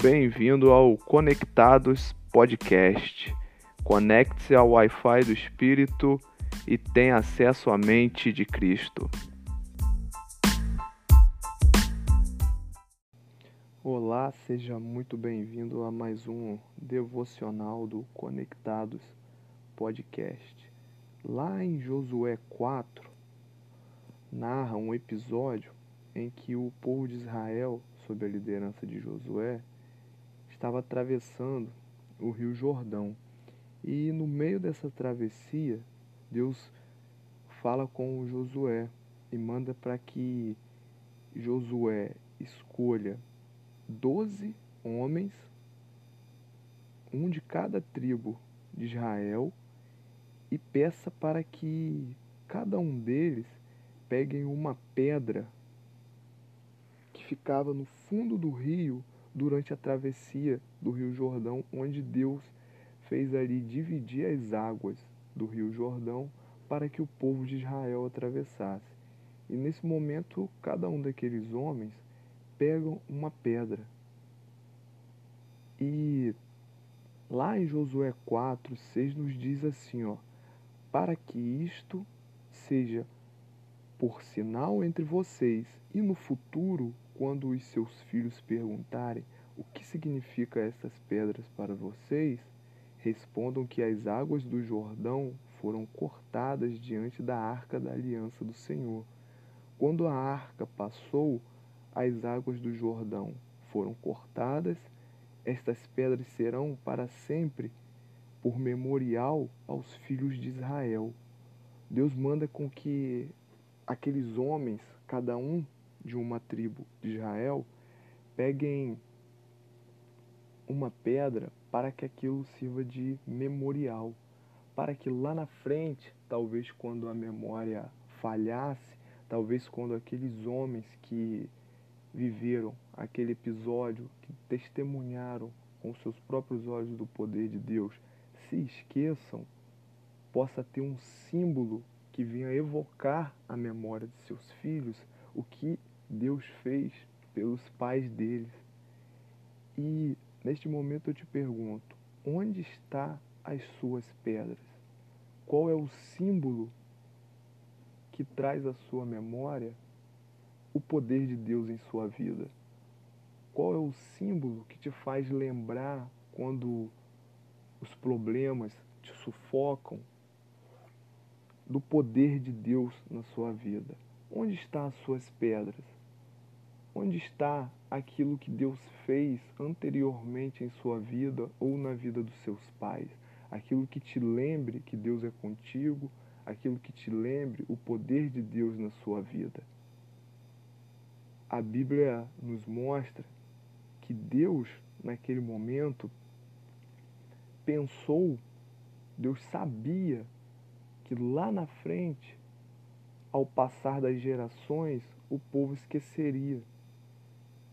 Bem-vindo ao Conectados Podcast. Conecte-se ao Wi-Fi do Espírito e tenha acesso à mente de Cristo. Olá, seja muito bem-vindo a mais um devocional do Conectados Podcast. Lá em Josué 4, narra um episódio em que o povo de Israel, sob a liderança de Josué, estava atravessando o Rio Jordão. E no meio dessa travessia, Deus fala com Josué e manda para que Josué escolha doze homens, um de cada tribo de Israel, e peça para que cada um deles peguem uma pedra que ficava no fundo do rio durante a travessia do Rio Jordão, onde Deus fez ali dividir as águas do Rio Jordão para que o povo de Israel atravessasse. E nesse momento, cada um daqueles homens pegam uma pedra. E lá em Josué 4, 6 nos diz assim, ó: "Para que isto seja por sinal entre vocês e no futuro quando os seus filhos perguntarem o que significa essas pedras para vocês, respondam que as águas do Jordão foram cortadas diante da arca da aliança do Senhor. Quando a arca passou, as águas do Jordão foram cortadas. Estas pedras serão para sempre por memorial aos filhos de Israel. Deus manda com que aqueles homens, cada um de uma tribo de Israel peguem uma pedra para que aquilo sirva de memorial, para que lá na frente, talvez quando a memória falhasse, talvez quando aqueles homens que viveram aquele episódio, que testemunharam com seus próprios olhos do poder de Deus, se esqueçam, possa ter um símbolo que venha evocar a memória de seus filhos o que Deus fez pelos pais deles. E neste momento eu te pergunto: onde está as suas pedras? Qual é o símbolo que traz à sua memória o poder de Deus em sua vida? Qual é o símbolo que te faz lembrar quando os problemas te sufocam do poder de Deus na sua vida? Onde estão as suas pedras? Onde está aquilo que Deus fez anteriormente em sua vida ou na vida dos seus pais? Aquilo que te lembre que Deus é contigo, aquilo que te lembre o poder de Deus na sua vida. A Bíblia nos mostra que Deus, naquele momento, pensou, Deus sabia que lá na frente, ao passar das gerações, o povo esqueceria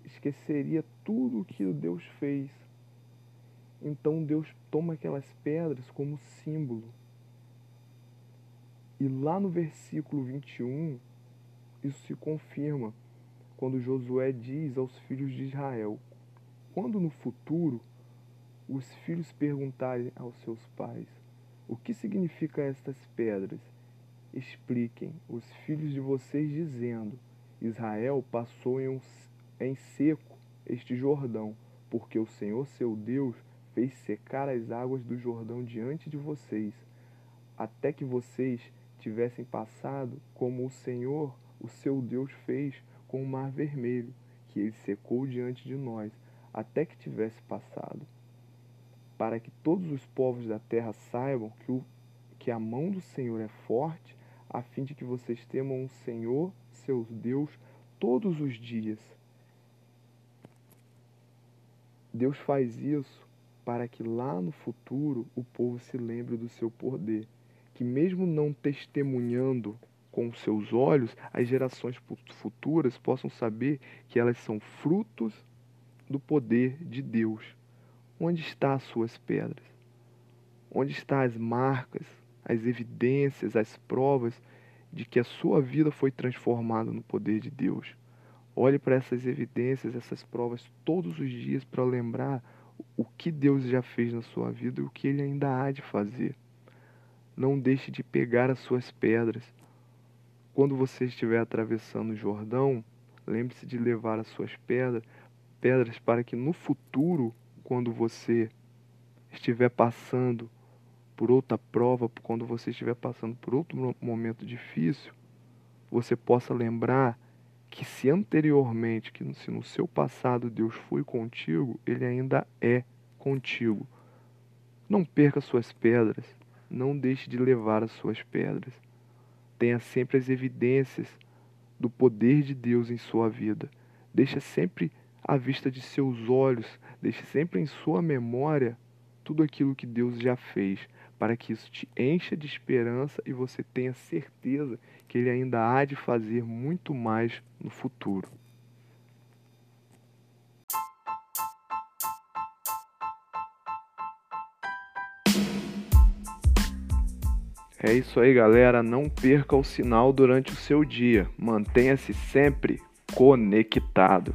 esqueceria tudo o que Deus fez. Então Deus toma aquelas pedras como símbolo. E lá no versículo 21, isso se confirma quando Josué diz aos filhos de Israel: quando no futuro os filhos perguntarem aos seus pais: o que significa estas pedras? Expliquem os filhos de vocês dizendo: Israel passou em um em seco este Jordão, porque o Senhor seu Deus fez secar as águas do Jordão diante de vocês, até que vocês tivessem passado como o Senhor, o seu Deus, fez com o mar vermelho, que ele secou diante de nós, até que tivesse passado. Para que todos os povos da terra saibam que, o, que a mão do Senhor é forte, a fim de que vocês temam o Senhor, seu Deus, todos os dias Deus faz isso para que lá no futuro o povo se lembre do seu poder, que mesmo não testemunhando com seus olhos, as gerações futuras possam saber que elas são frutos do poder de Deus. Onde estão as suas pedras? Onde estão as marcas, as evidências, as provas de que a sua vida foi transformada no poder de Deus? Olhe para essas evidências, essas provas todos os dias para lembrar o que Deus já fez na sua vida e o que Ele ainda há de fazer. Não deixe de pegar as suas pedras. Quando você estiver atravessando o Jordão, lembre-se de levar as suas pedras, pedras para que no futuro, quando você estiver passando por outra prova, quando você estiver passando por outro momento difícil, você possa lembrar que se anteriormente, que se no seu passado Deus foi contigo, ele ainda é contigo. Não perca suas pedras, não deixe de levar as suas pedras. Tenha sempre as evidências do poder de Deus em sua vida. Deixe sempre à vista de seus olhos, deixe sempre em sua memória tudo aquilo que Deus já fez, para que isso te encha de esperança e você tenha certeza que Ele ainda há de fazer muito mais no futuro. É isso aí, galera. Não perca o sinal durante o seu dia. Mantenha-se sempre conectado.